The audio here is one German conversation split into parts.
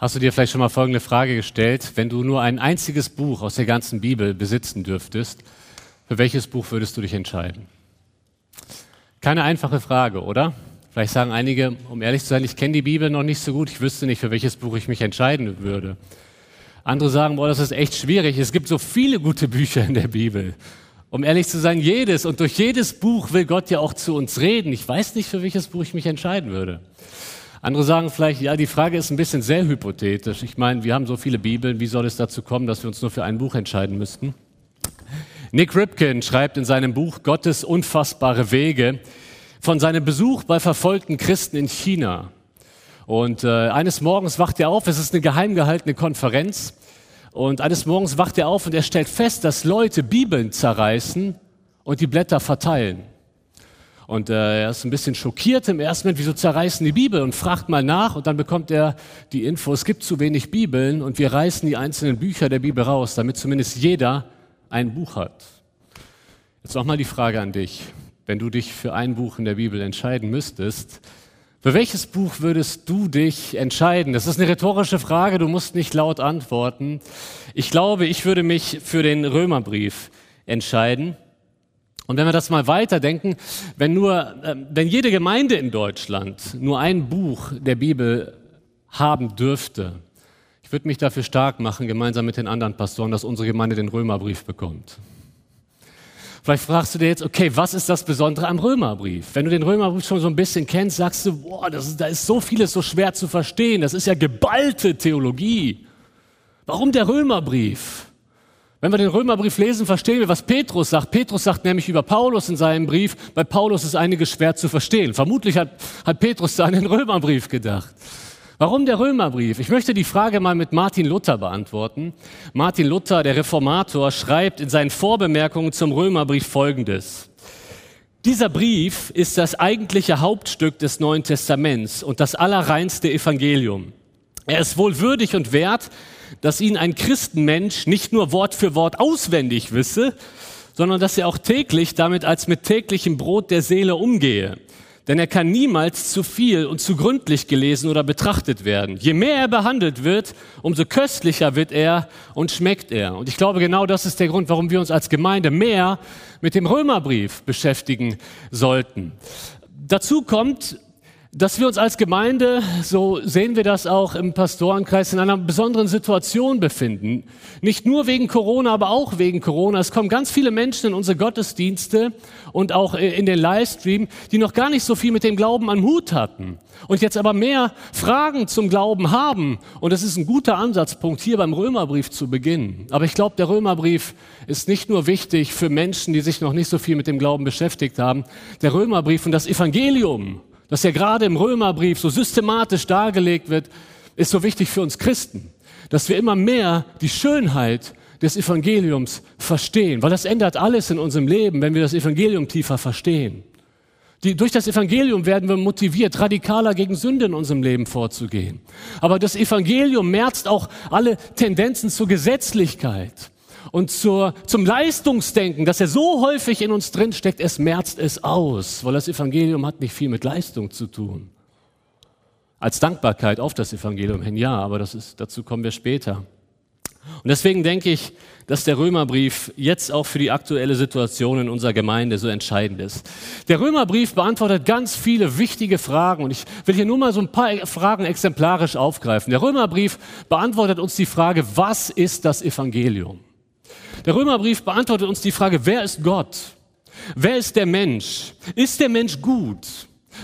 Hast du dir vielleicht schon mal folgende Frage gestellt? Wenn du nur ein einziges Buch aus der ganzen Bibel besitzen dürftest, für welches Buch würdest du dich entscheiden? Keine einfache Frage, oder? Vielleicht sagen einige, um ehrlich zu sein, ich kenne die Bibel noch nicht so gut, ich wüsste nicht, für welches Buch ich mich entscheiden würde. Andere sagen, boah, das ist echt schwierig. Es gibt so viele gute Bücher in der Bibel. Um ehrlich zu sein, jedes und durch jedes Buch will Gott ja auch zu uns reden. Ich weiß nicht, für welches Buch ich mich entscheiden würde. Andere sagen vielleicht, ja, die Frage ist ein bisschen sehr hypothetisch. Ich meine, wir haben so viele Bibeln, wie soll es dazu kommen, dass wir uns nur für ein Buch entscheiden müssten? Nick Ripkin schreibt in seinem Buch Gottes unfassbare Wege von seinem Besuch bei verfolgten Christen in China. Und äh, eines Morgens wacht er auf, es ist eine geheim gehaltene Konferenz. Und eines Morgens wacht er auf und er stellt fest, dass Leute Bibeln zerreißen und die Blätter verteilen. Und äh, er ist ein bisschen schockiert im ersten Moment, wieso zerreißen die Bibel und fragt mal nach und dann bekommt er die Info, es gibt zu wenig Bibeln und wir reißen die einzelnen Bücher der Bibel raus, damit zumindest jeder ein Buch hat. Jetzt nochmal die Frage an dich. Wenn du dich für ein Buch in der Bibel entscheiden müsstest, für welches Buch würdest du dich entscheiden? Das ist eine rhetorische Frage, du musst nicht laut antworten. Ich glaube, ich würde mich für den Römerbrief entscheiden. Und wenn wir das mal weiterdenken, wenn nur, äh, wenn jede Gemeinde in Deutschland nur ein Buch der Bibel haben dürfte, ich würde mich dafür stark machen, gemeinsam mit den anderen Pastoren, dass unsere Gemeinde den Römerbrief bekommt. Vielleicht fragst du dir jetzt, okay, was ist das Besondere am Römerbrief? Wenn du den Römerbrief schon so ein bisschen kennst, sagst du, boah, das ist, da ist so vieles so schwer zu verstehen. Das ist ja geballte Theologie. Warum der Römerbrief? Wenn wir den Römerbrief lesen, verstehen wir, was Petrus sagt. Petrus sagt nämlich über Paulus in seinem Brief, bei Paulus ist einiges schwer zu verstehen. Vermutlich hat, hat Petrus da an den Römerbrief gedacht. Warum der Römerbrief? Ich möchte die Frage mal mit Martin Luther beantworten. Martin Luther, der Reformator, schreibt in seinen Vorbemerkungen zum Römerbrief Folgendes. Dieser Brief ist das eigentliche Hauptstück des Neuen Testaments und das allerreinste Evangelium. Er ist wohl würdig und wert, dass ihn ein Christenmensch nicht nur Wort für Wort auswendig wisse, sondern dass er auch täglich damit als mit täglichem Brot der Seele umgehe. Denn er kann niemals zu viel und zu gründlich gelesen oder betrachtet werden. Je mehr er behandelt wird, umso köstlicher wird er und schmeckt er. Und ich glaube, genau das ist der Grund, warum wir uns als Gemeinde mehr mit dem Römerbrief beschäftigen sollten. Dazu kommt, dass wir uns als Gemeinde, so sehen wir das auch im Pastorenkreis, in einer besonderen Situation befinden. Nicht nur wegen Corona, aber auch wegen Corona. Es kommen ganz viele Menschen in unsere Gottesdienste und auch in den Livestream, die noch gar nicht so viel mit dem Glauben am Hut hatten und jetzt aber mehr Fragen zum Glauben haben. Und das ist ein guter Ansatzpunkt, hier beim Römerbrief zu beginnen. Aber ich glaube, der Römerbrief ist nicht nur wichtig für Menschen, die sich noch nicht so viel mit dem Glauben beschäftigt haben. Der Römerbrief und das Evangelium das ja gerade im Römerbrief so systematisch dargelegt wird, ist so wichtig für uns Christen, dass wir immer mehr die Schönheit des Evangeliums verstehen, weil das ändert alles in unserem Leben, wenn wir das Evangelium tiefer verstehen. Die, durch das Evangelium werden wir motiviert, radikaler gegen Sünde in unserem Leben vorzugehen. Aber das Evangelium merzt auch alle Tendenzen zur Gesetzlichkeit und zur, zum Leistungsdenken, das ja so häufig in uns drin steckt, es merzt es aus, weil das Evangelium hat nicht viel mit Leistung zu tun. Als Dankbarkeit auf das Evangelium hin, ja, aber das ist, dazu kommen wir später. Und deswegen denke ich, dass der Römerbrief jetzt auch für die aktuelle Situation in unserer Gemeinde so entscheidend ist. Der Römerbrief beantwortet ganz viele wichtige Fragen und ich will hier nur mal so ein paar Fragen exemplarisch aufgreifen. Der Römerbrief beantwortet uns die Frage, was ist das Evangelium? Der Römerbrief beantwortet uns die Frage, wer ist Gott? Wer ist der Mensch? Ist der Mensch gut?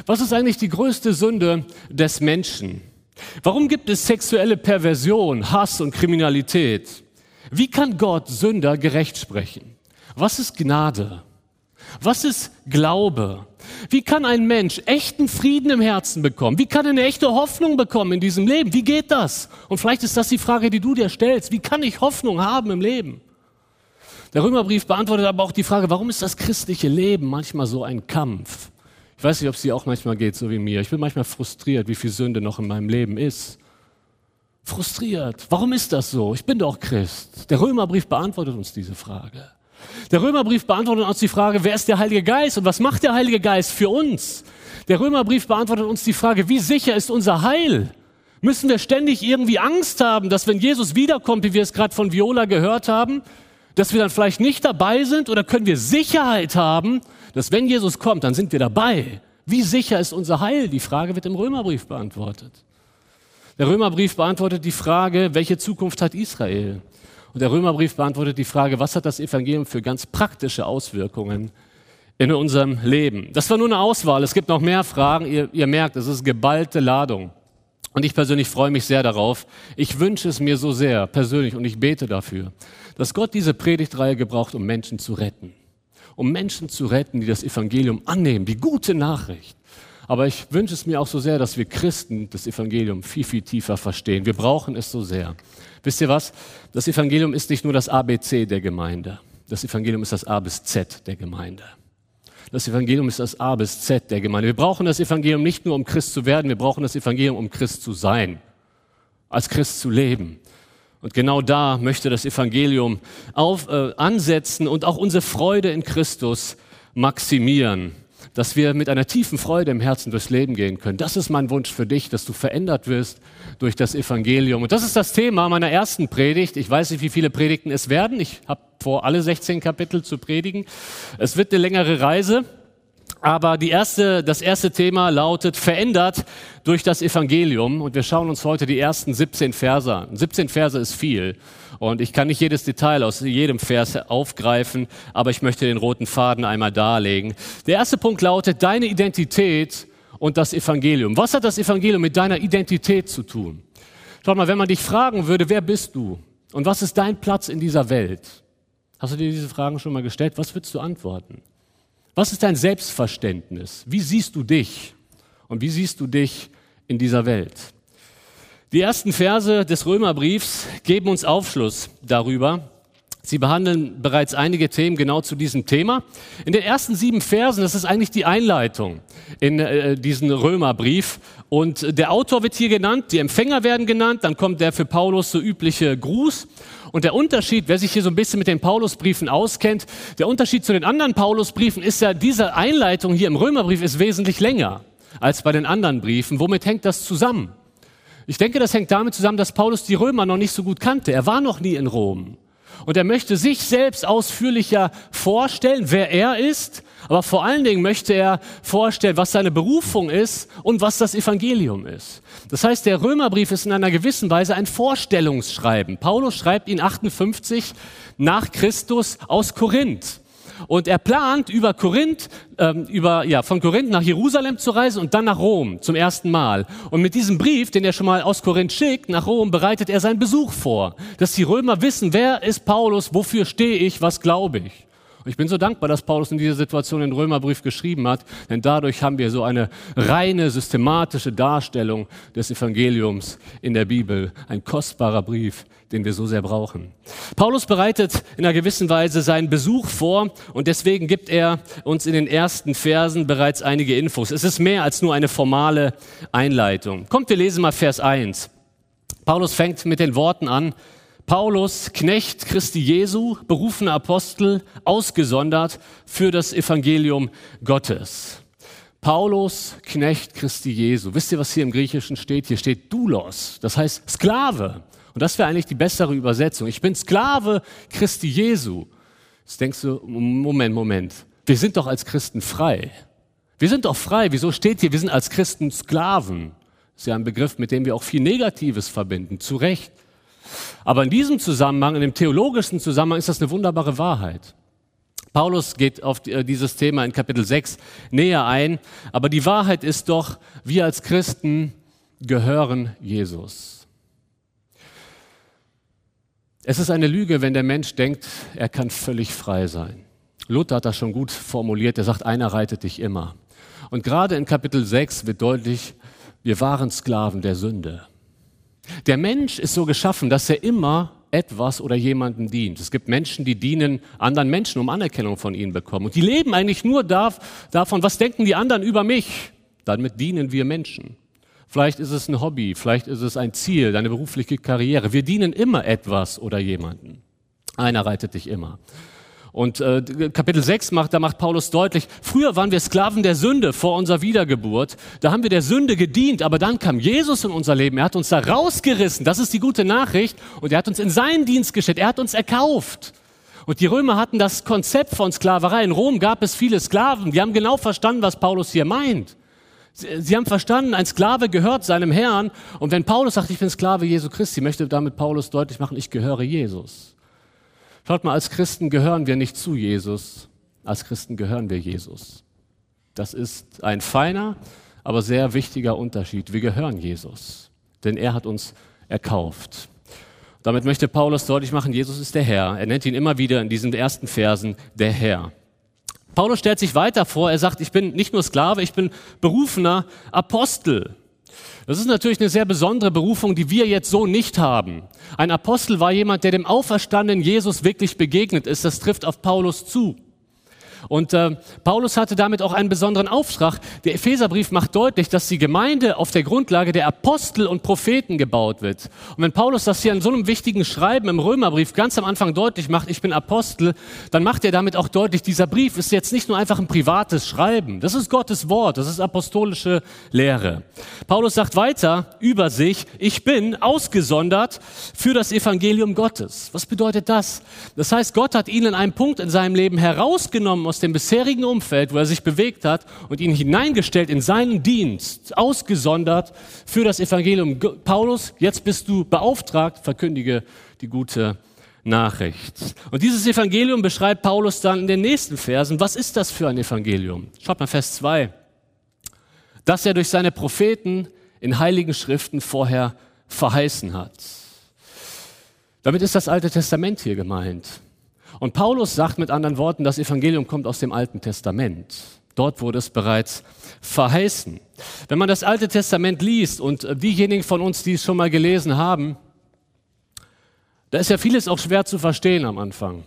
Was ist eigentlich die größte Sünde des Menschen? Warum gibt es sexuelle Perversion, Hass und Kriminalität? Wie kann Gott Sünder gerecht sprechen? Was ist Gnade? Was ist Glaube? Wie kann ein Mensch echten Frieden im Herzen bekommen? Wie kann er eine echte Hoffnung bekommen in diesem Leben? Wie geht das? Und vielleicht ist das die Frage, die du dir stellst. Wie kann ich Hoffnung haben im Leben? Der Römerbrief beantwortet aber auch die Frage, warum ist das christliche Leben manchmal so ein Kampf? Ich weiß nicht, ob es dir auch manchmal geht, so wie mir. Ich bin manchmal frustriert, wie viel Sünde noch in meinem Leben ist. Frustriert. Warum ist das so? Ich bin doch Christ. Der Römerbrief beantwortet uns diese Frage. Der Römerbrief beantwortet uns die Frage, wer ist der Heilige Geist und was macht der Heilige Geist für uns? Der Römerbrief beantwortet uns die Frage, wie sicher ist unser Heil? Müssen wir ständig irgendwie Angst haben, dass wenn Jesus wiederkommt, wie wir es gerade von Viola gehört haben, dass wir dann vielleicht nicht dabei sind? Oder können wir Sicherheit haben, dass wenn Jesus kommt, dann sind wir dabei? Wie sicher ist unser Heil? Die Frage wird im Römerbrief beantwortet. Der Römerbrief beantwortet die Frage, welche Zukunft hat Israel? Und der Römerbrief beantwortet die Frage, was hat das Evangelium für ganz praktische Auswirkungen in unserem Leben? Das war nur eine Auswahl. Es gibt noch mehr Fragen. Ihr, ihr merkt, es ist geballte Ladung. Und ich persönlich freue mich sehr darauf. Ich wünsche es mir so sehr persönlich und ich bete dafür, dass Gott diese Predigtreihe gebraucht, um Menschen zu retten. Um Menschen zu retten, die das Evangelium annehmen, die gute Nachricht. Aber ich wünsche es mir auch so sehr, dass wir Christen das Evangelium viel, viel tiefer verstehen. Wir brauchen es so sehr. Wisst ihr was? Das Evangelium ist nicht nur das ABC der Gemeinde. Das Evangelium ist das A bis Z der Gemeinde. Das Evangelium ist das A bis Z der Gemeinde. Wir brauchen das Evangelium nicht nur, um Christ zu werden, wir brauchen das Evangelium, um Christ zu sein, als Christ zu leben. Und genau da möchte das Evangelium auf, äh, ansetzen und auch unsere Freude in Christus maximieren dass wir mit einer tiefen Freude im Herzen durchs Leben gehen können. Das ist mein Wunsch für dich, dass du verändert wirst durch das Evangelium. Und das ist das Thema meiner ersten Predigt. Ich weiß nicht, wie viele Predigten es werden. Ich habe vor, alle 16 Kapitel zu predigen. Es wird eine längere Reise. Aber die erste, das erste Thema lautet verändert durch das Evangelium. Und wir schauen uns heute die ersten 17 Verse an. 17 Verse ist viel. Und ich kann nicht jedes Detail aus jedem Vers aufgreifen, aber ich möchte den roten Faden einmal darlegen. Der erste Punkt lautet deine Identität und das Evangelium. Was hat das Evangelium mit deiner Identität zu tun? Schau mal, wenn man dich fragen würde, wer bist du und was ist dein Platz in dieser Welt? Hast du dir diese Fragen schon mal gestellt? Was würdest du antworten? Was ist dein Selbstverständnis? Wie siehst du dich? Und wie siehst du dich in dieser Welt? Die ersten Verse des Römerbriefs geben uns Aufschluss darüber. Sie behandeln bereits einige Themen genau zu diesem Thema. In den ersten sieben Versen, das ist eigentlich die Einleitung in äh, diesen Römerbrief. Und der Autor wird hier genannt, die Empfänger werden genannt, dann kommt der für Paulus so übliche Gruß und der Unterschied, wer sich hier so ein bisschen mit den Paulusbriefen auskennt, der Unterschied zu den anderen Paulusbriefen ist ja, diese Einleitung hier im Römerbrief ist wesentlich länger als bei den anderen Briefen. Womit hängt das zusammen? Ich denke, das hängt damit zusammen, dass Paulus die Römer noch nicht so gut kannte. Er war noch nie in Rom. Und er möchte sich selbst ausführlicher vorstellen, wer er ist, aber vor allen Dingen möchte er vorstellen, was seine Berufung ist und was das Evangelium ist. Das heißt, der Römerbrief ist in einer gewissen Weise ein Vorstellungsschreiben. Paulus schreibt ihn 58 nach Christus aus Korinth. Und er plant, über Korinth, ähm, über, ja, von Korinth nach Jerusalem zu reisen und dann nach Rom zum ersten Mal. Und mit diesem Brief, den er schon mal aus Korinth schickt, nach Rom, bereitet er seinen Besuch vor. Dass die Römer wissen, wer ist Paulus, wofür stehe ich, was glaube ich. Und ich bin so dankbar, dass Paulus in dieser Situation den Römerbrief geschrieben hat, denn dadurch haben wir so eine reine, systematische Darstellung des Evangeliums in der Bibel. Ein kostbarer Brief, den wir so sehr brauchen. Paulus bereitet in einer gewissen Weise seinen Besuch vor und deswegen gibt er uns in den ersten Versen bereits einige Infos. Es ist mehr als nur eine formale Einleitung. Kommt, wir lesen mal Vers 1. Paulus fängt mit den Worten an, Paulus, Knecht Christi Jesu, berufener Apostel, ausgesondert für das Evangelium Gottes. Paulus, Knecht Christi Jesu. Wisst ihr, was hier im Griechischen steht? Hier steht Doulos, das heißt Sklave. Und das wäre eigentlich die bessere Übersetzung. Ich bin Sklave Christi Jesu. Jetzt denkst du, Moment, Moment. Wir sind doch als Christen frei. Wir sind doch frei. Wieso steht hier, wir sind als Christen Sklaven? Das ist ja ein Begriff, mit dem wir auch viel Negatives verbinden. Zu Recht. Aber in diesem Zusammenhang, in dem theologischen Zusammenhang, ist das eine wunderbare Wahrheit. Paulus geht auf äh, dieses Thema in Kapitel 6 näher ein, aber die Wahrheit ist doch, wir als Christen gehören Jesus. Es ist eine Lüge, wenn der Mensch denkt, er kann völlig frei sein. Luther hat das schon gut formuliert, er sagt, einer reitet dich immer. Und gerade in Kapitel 6 wird deutlich, wir waren Sklaven der Sünde. Der Mensch ist so geschaffen, dass er immer etwas oder jemanden dient. Es gibt Menschen, die dienen anderen Menschen, um Anerkennung von ihnen bekommen. Und die leben eigentlich nur davon, was denken die anderen über mich. Damit dienen wir Menschen. Vielleicht ist es ein Hobby, vielleicht ist es ein Ziel, deine berufliche Karriere. Wir dienen immer etwas oder jemanden. Einer reitet dich immer. Und äh, Kapitel 6 macht, da macht Paulus deutlich, früher waren wir Sklaven der Sünde vor unserer Wiedergeburt. Da haben wir der Sünde gedient, aber dann kam Jesus in unser Leben. Er hat uns da rausgerissen. Das ist die gute Nachricht. Und er hat uns in seinen Dienst gestellt. Er hat uns erkauft. Und die Römer hatten das Konzept von Sklaverei. In Rom gab es viele Sklaven. Die haben genau verstanden, was Paulus hier meint. Sie, sie haben verstanden, ein Sklave gehört seinem Herrn. Und wenn Paulus sagt, ich bin Sklave Jesu Christi, möchte damit Paulus deutlich machen, ich gehöre Jesus. Schaut mal, als Christen gehören wir nicht zu Jesus, als Christen gehören wir Jesus. Das ist ein feiner, aber sehr wichtiger Unterschied. Wir gehören Jesus, denn er hat uns erkauft. Damit möchte Paulus deutlich machen, Jesus ist der Herr. Er nennt ihn immer wieder in diesen ersten Versen der Herr. Paulus stellt sich weiter vor, er sagt, ich bin nicht nur Sklave, ich bin berufener Apostel. Das ist natürlich eine sehr besondere Berufung, die wir jetzt so nicht haben. Ein Apostel war jemand, der dem auferstandenen Jesus wirklich begegnet ist. Das trifft auf Paulus zu. Und äh, Paulus hatte damit auch einen besonderen Auftrag. Der Epheserbrief macht deutlich, dass die Gemeinde auf der Grundlage der Apostel und Propheten gebaut wird. Und wenn Paulus das hier in so einem wichtigen Schreiben im Römerbrief ganz am Anfang deutlich macht, ich bin Apostel, dann macht er damit auch deutlich, dieser Brief ist jetzt nicht nur einfach ein privates Schreiben. Das ist Gottes Wort, das ist apostolische Lehre. Paulus sagt weiter über sich, ich bin ausgesondert für das Evangelium Gottes. Was bedeutet das? Das heißt, Gott hat ihn in einem Punkt in seinem Leben herausgenommen aus dem bisherigen Umfeld, wo er sich bewegt hat, und ihn hineingestellt in seinen Dienst, ausgesondert für das Evangelium. Paulus, jetzt bist du beauftragt, verkündige die gute Nachricht. Und dieses Evangelium beschreibt Paulus dann in den nächsten Versen. Was ist das für ein Evangelium? Schaut mal Vers 2. Dass er durch seine Propheten in heiligen Schriften vorher verheißen hat. Damit ist das Alte Testament hier gemeint. Und Paulus sagt mit anderen Worten, das Evangelium kommt aus dem Alten Testament. Dort wurde es bereits verheißen. Wenn man das Alte Testament liest und diejenigen von uns, die es schon mal gelesen haben, da ist ja vieles auch schwer zu verstehen am Anfang.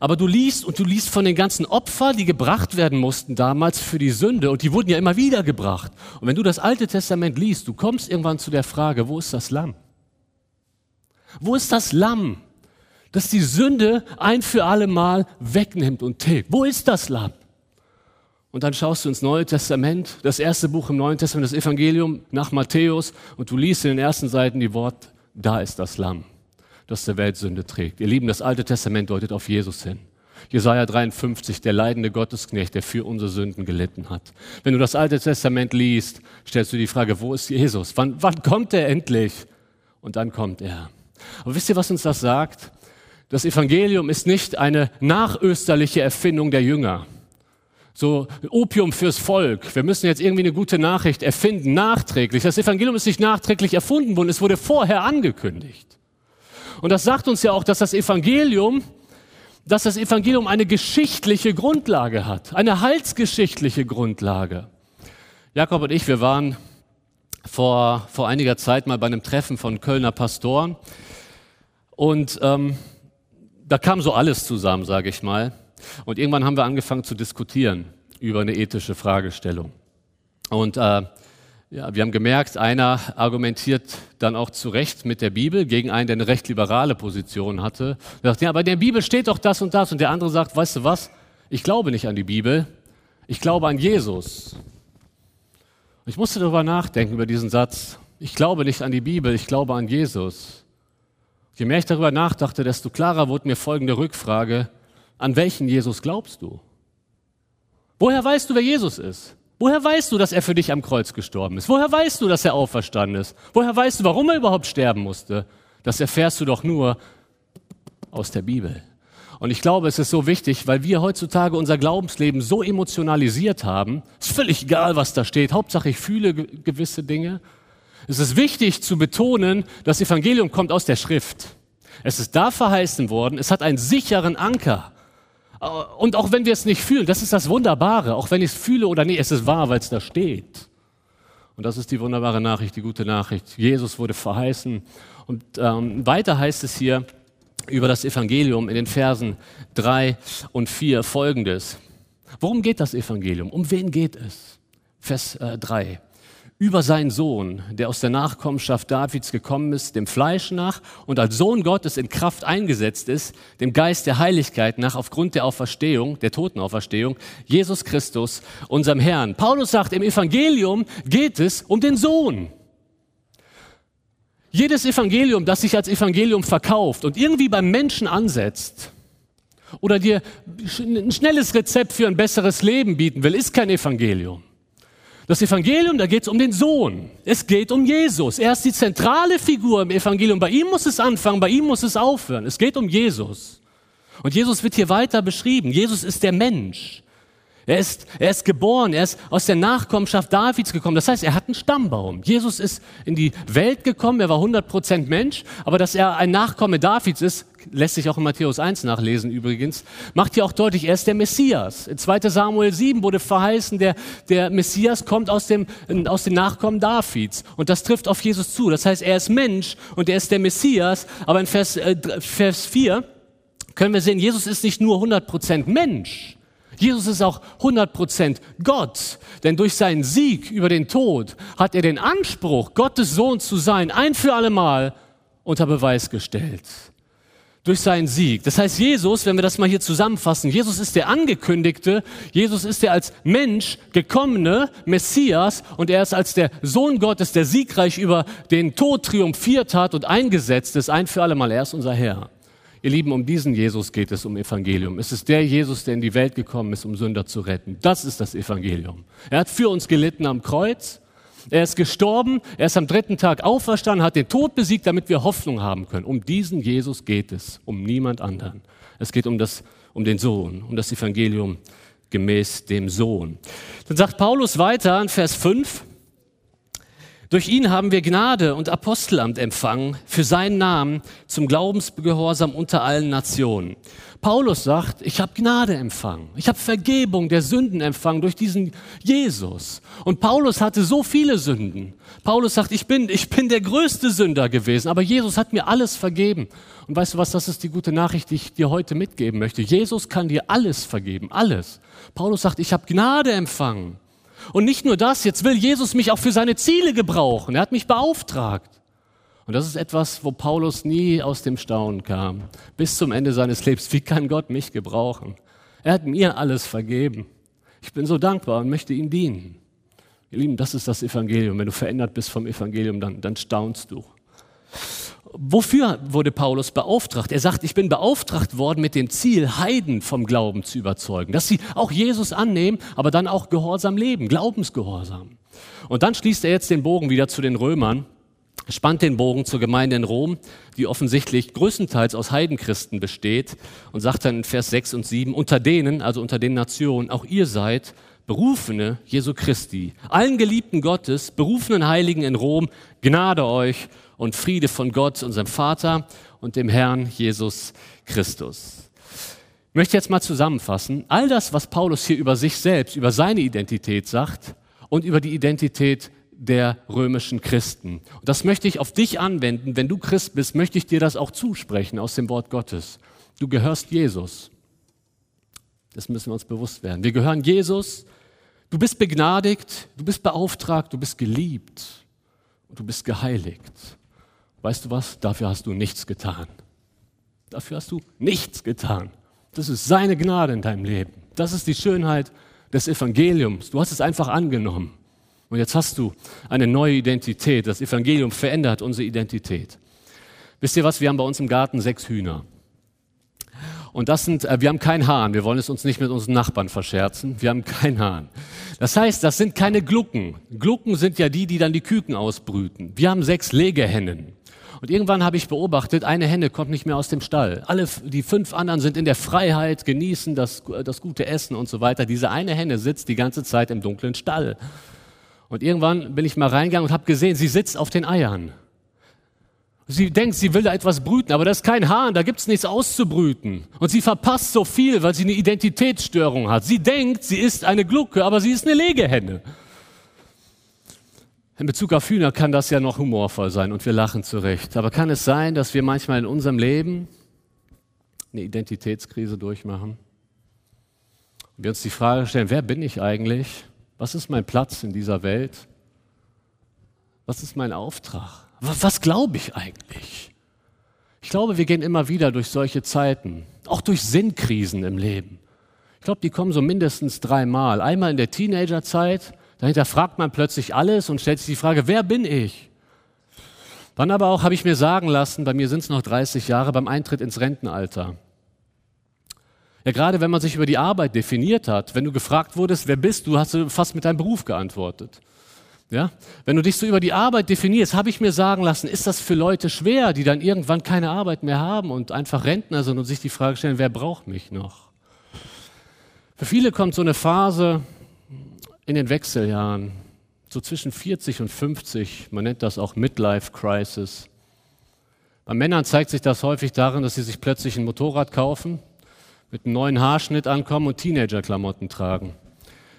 Aber du liest und du liest von den ganzen Opfern, die gebracht werden mussten damals für die Sünde und die wurden ja immer wieder gebracht. Und wenn du das Alte Testament liest, du kommst irgendwann zu der Frage, wo ist das Lamm? Wo ist das Lamm, das die Sünde ein für alle Mal wegnimmt und tilgt. Wo ist das Lamm? Und dann schaust du ins Neue Testament, das erste Buch im Neuen Testament, das Evangelium nach Matthäus, und du liest in den ersten Seiten die Wort, da ist das Lamm, das der Welt Sünde trägt. Ihr Lieben, das Alte Testament deutet auf Jesus hin. Jesaja 53, der leidende Gottesknecht, der für unsere Sünden gelitten hat. Wenn du das Alte Testament liest, stellst du die Frage, wo ist Jesus? Wann, wann kommt er endlich? Und dann kommt er. Aber wisst ihr, was uns das sagt? Das Evangelium ist nicht eine nachösterliche Erfindung der Jünger. So Opium fürs Volk. Wir müssen jetzt irgendwie eine gute Nachricht erfinden, nachträglich. Das Evangelium ist nicht nachträglich erfunden worden, es wurde vorher angekündigt. Und das sagt uns ja auch, dass das Evangelium, dass das Evangelium eine geschichtliche Grundlage hat, eine heilsgeschichtliche Grundlage. Jakob und ich, wir waren vor, vor einiger Zeit mal bei einem Treffen von Kölner Pastoren und ähm, da kam so alles zusammen, sage ich mal. Und irgendwann haben wir angefangen zu diskutieren über eine ethische Fragestellung. Und äh, ja, wir haben gemerkt, einer argumentiert dann auch zu Recht mit der Bibel gegen einen, der eine recht liberale Position hatte. Er sagt, ja, aber in der Bibel steht doch das und das. Und der andere sagt, weißt du was? Ich glaube nicht an die Bibel. Ich glaube an Jesus. Ich musste darüber nachdenken, über diesen Satz. Ich glaube nicht an die Bibel, ich glaube an Jesus. Je mehr ich darüber nachdachte, desto klarer wurde mir folgende Rückfrage. An welchen Jesus glaubst du? Woher weißt du, wer Jesus ist? Woher weißt du, dass er für dich am Kreuz gestorben ist? Woher weißt du, dass er auferstanden ist? Woher weißt du, warum er überhaupt sterben musste? Das erfährst du doch nur aus der Bibel. Und ich glaube, es ist so wichtig, weil wir heutzutage unser Glaubensleben so emotionalisiert haben. Es ist völlig egal, was da steht. Hauptsache, ich fühle gewisse Dinge. Es ist wichtig zu betonen, das Evangelium kommt aus der Schrift. Es ist da verheißen worden, es hat einen sicheren Anker. Und auch wenn wir es nicht fühlen, das ist das Wunderbare, auch wenn ich es fühle oder nicht, es ist wahr, weil es da steht. Und das ist die wunderbare Nachricht, die gute Nachricht. Jesus wurde verheißen. Und ähm, weiter heißt es hier über das Evangelium in den Versen 3 und 4 folgendes. Worum geht das Evangelium? Um wen geht es? Vers äh, 3. über seinen Sohn, der aus der Nachkommenschaft Davids gekommen ist, dem Fleisch nach und als Sohn Gottes in Kraft eingesetzt ist, dem Geist der Heiligkeit nach aufgrund der Auferstehung, der Totenauferstehung, Jesus Christus, unserem Herrn. Paulus sagt, im Evangelium geht es um den Sohn. Jedes Evangelium, das sich als Evangelium verkauft und irgendwie beim Menschen ansetzt oder dir ein schnelles Rezept für ein besseres Leben bieten will, ist kein Evangelium. Das Evangelium, da geht es um den Sohn. Es geht um Jesus. Er ist die zentrale Figur im Evangelium. Bei ihm muss es anfangen, bei ihm muss es aufhören. Es geht um Jesus. Und Jesus wird hier weiter beschrieben. Jesus ist der Mensch. Er ist, er ist geboren, er ist aus der Nachkommenschaft Davids gekommen. Das heißt, er hat einen Stammbaum. Jesus ist in die Welt gekommen, er war 100% Mensch, aber dass er ein Nachkomme Davids ist, lässt sich auch in Matthäus 1 nachlesen übrigens, macht hier auch deutlich, er ist der Messias. In 2 Samuel 7 wurde verheißen, der, der Messias kommt aus, dem, aus den Nachkommen Davids. Und das trifft auf Jesus zu. Das heißt, er ist Mensch und er ist der Messias. Aber in Vers, äh, Vers 4 können wir sehen, Jesus ist nicht nur 100% Mensch, Jesus ist auch 100% Gott, denn durch seinen Sieg über den Tod hat er den Anspruch, Gottes Sohn zu sein, ein für allemal unter Beweis gestellt. Durch seinen Sieg. Das heißt, Jesus, wenn wir das mal hier zusammenfassen, Jesus ist der angekündigte, Jesus ist der als Mensch gekommene Messias und er ist als der Sohn Gottes, der siegreich über den Tod triumphiert hat und eingesetzt ist, ein für allemal. Er ist unser Herr. Ihr Lieben, um diesen Jesus geht es um Evangelium. Es ist der Jesus, der in die Welt gekommen ist, um Sünder zu retten. Das ist das Evangelium. Er hat für uns gelitten am Kreuz. Er ist gestorben, er ist am dritten Tag auferstanden, hat den Tod besiegt, damit wir Hoffnung haben können. Um diesen Jesus geht es, um niemand anderen. Es geht um, das, um den Sohn, um das Evangelium gemäß dem Sohn. Dann sagt Paulus weiter in Vers 5, durch ihn haben wir Gnade und Apostelamt empfangen für seinen Namen zum Glaubensgehorsam unter allen Nationen. Paulus sagt, ich habe Gnade empfangen. Ich habe Vergebung der Sünden empfangen durch diesen Jesus. Und Paulus hatte so viele Sünden. Paulus sagt, ich bin, ich bin der größte Sünder gewesen, aber Jesus hat mir alles vergeben. Und weißt du was, das ist die gute Nachricht, die ich dir heute mitgeben möchte. Jesus kann dir alles vergeben, alles. Paulus sagt, ich habe Gnade empfangen. Und nicht nur das, jetzt will Jesus mich auch für seine Ziele gebrauchen. Er hat mich beauftragt. Und das ist etwas, wo Paulus nie aus dem Staunen kam. Bis zum Ende seines Lebens. Wie kann Gott mich gebrauchen? Er hat mir alles vergeben. Ich bin so dankbar und möchte ihm dienen. Ihr Lieben, das ist das Evangelium. Wenn du verändert bist vom Evangelium, dann, dann staunst du. Wofür wurde Paulus beauftragt? Er sagt, ich bin beauftragt worden mit dem Ziel, Heiden vom Glauben zu überzeugen, dass sie auch Jesus annehmen, aber dann auch gehorsam leben, Glaubensgehorsam. Und dann schließt er jetzt den Bogen wieder zu den Römern, spannt den Bogen zur Gemeinde in Rom, die offensichtlich größtenteils aus Heidenchristen besteht und sagt dann in Vers 6 und 7, unter denen, also unter den Nationen, auch ihr seid Berufene Jesu Christi, allen Geliebten Gottes, berufenen Heiligen in Rom, Gnade euch und Friede von Gott, unserem Vater und dem Herrn Jesus Christus. Ich möchte jetzt mal zusammenfassen. All das, was Paulus hier über sich selbst, über seine Identität sagt und über die Identität der römischen Christen. Und das möchte ich auf dich anwenden. Wenn du Christ bist, möchte ich dir das auch zusprechen aus dem Wort Gottes. Du gehörst Jesus. Das müssen wir uns bewusst werden. Wir gehören Jesus. Du bist begnadigt, du bist beauftragt, du bist geliebt und du bist geheiligt. Weißt du was? Dafür hast du nichts getan. Dafür hast du nichts getan. Das ist seine Gnade in deinem Leben. Das ist die Schönheit des Evangeliums. Du hast es einfach angenommen. Und jetzt hast du eine neue Identität. Das Evangelium verändert unsere Identität. Wisst ihr was? Wir haben bei uns im Garten sechs Hühner. Und das sind, äh, wir haben keinen Hahn. Wir wollen es uns nicht mit unseren Nachbarn verscherzen. Wir haben keinen Hahn. Das heißt, das sind keine Glucken. Glucken sind ja die, die dann die Küken ausbrüten. Wir haben sechs Legehennen. Und irgendwann habe ich beobachtet, eine Henne kommt nicht mehr aus dem Stall. Alle, die fünf anderen sind in der Freiheit, genießen das, das gute Essen und so weiter. Diese eine Henne sitzt die ganze Zeit im dunklen Stall. Und irgendwann bin ich mal reingegangen und habe gesehen, sie sitzt auf den Eiern. Sie denkt, sie will da etwas brüten, aber das ist kein Hahn, da gibt es nichts auszubrüten. Und sie verpasst so viel, weil sie eine Identitätsstörung hat. Sie denkt, sie ist eine Glucke, aber sie ist eine Legehenne. In Bezug auf Hühner kann das ja noch humorvoll sein und wir lachen zurecht. Aber kann es sein, dass wir manchmal in unserem Leben eine Identitätskrise durchmachen? Und wir uns die Frage stellen, wer bin ich eigentlich? Was ist mein Platz in dieser Welt? Was ist mein Auftrag? Was, glaube ich eigentlich? Ich glaube, wir gehen immer wieder durch solche Zeiten, auch durch Sinnkrisen im Leben. Ich glaube, die kommen so mindestens dreimal. Einmal in der Teenagerzeit, dahinter fragt man plötzlich alles und stellt sich die Frage, wer bin ich? Dann aber auch habe ich mir sagen lassen, bei mir sind es noch 30 Jahre beim Eintritt ins Rentenalter. Ja, gerade wenn man sich über die Arbeit definiert hat, wenn du gefragt wurdest, wer bist du, hast du fast mit deinem Beruf geantwortet. Ja? Wenn du dich so über die Arbeit definierst, habe ich mir sagen lassen, ist das für Leute schwer, die dann irgendwann keine Arbeit mehr haben und einfach Rentner sind und sich die Frage stellen, wer braucht mich noch? Für viele kommt so eine Phase in den Wechseljahren, so zwischen 40 und 50, man nennt das auch Midlife Crisis. Bei Männern zeigt sich das häufig darin, dass sie sich plötzlich ein Motorrad kaufen, mit einem neuen Haarschnitt ankommen und Teenagerklamotten tragen.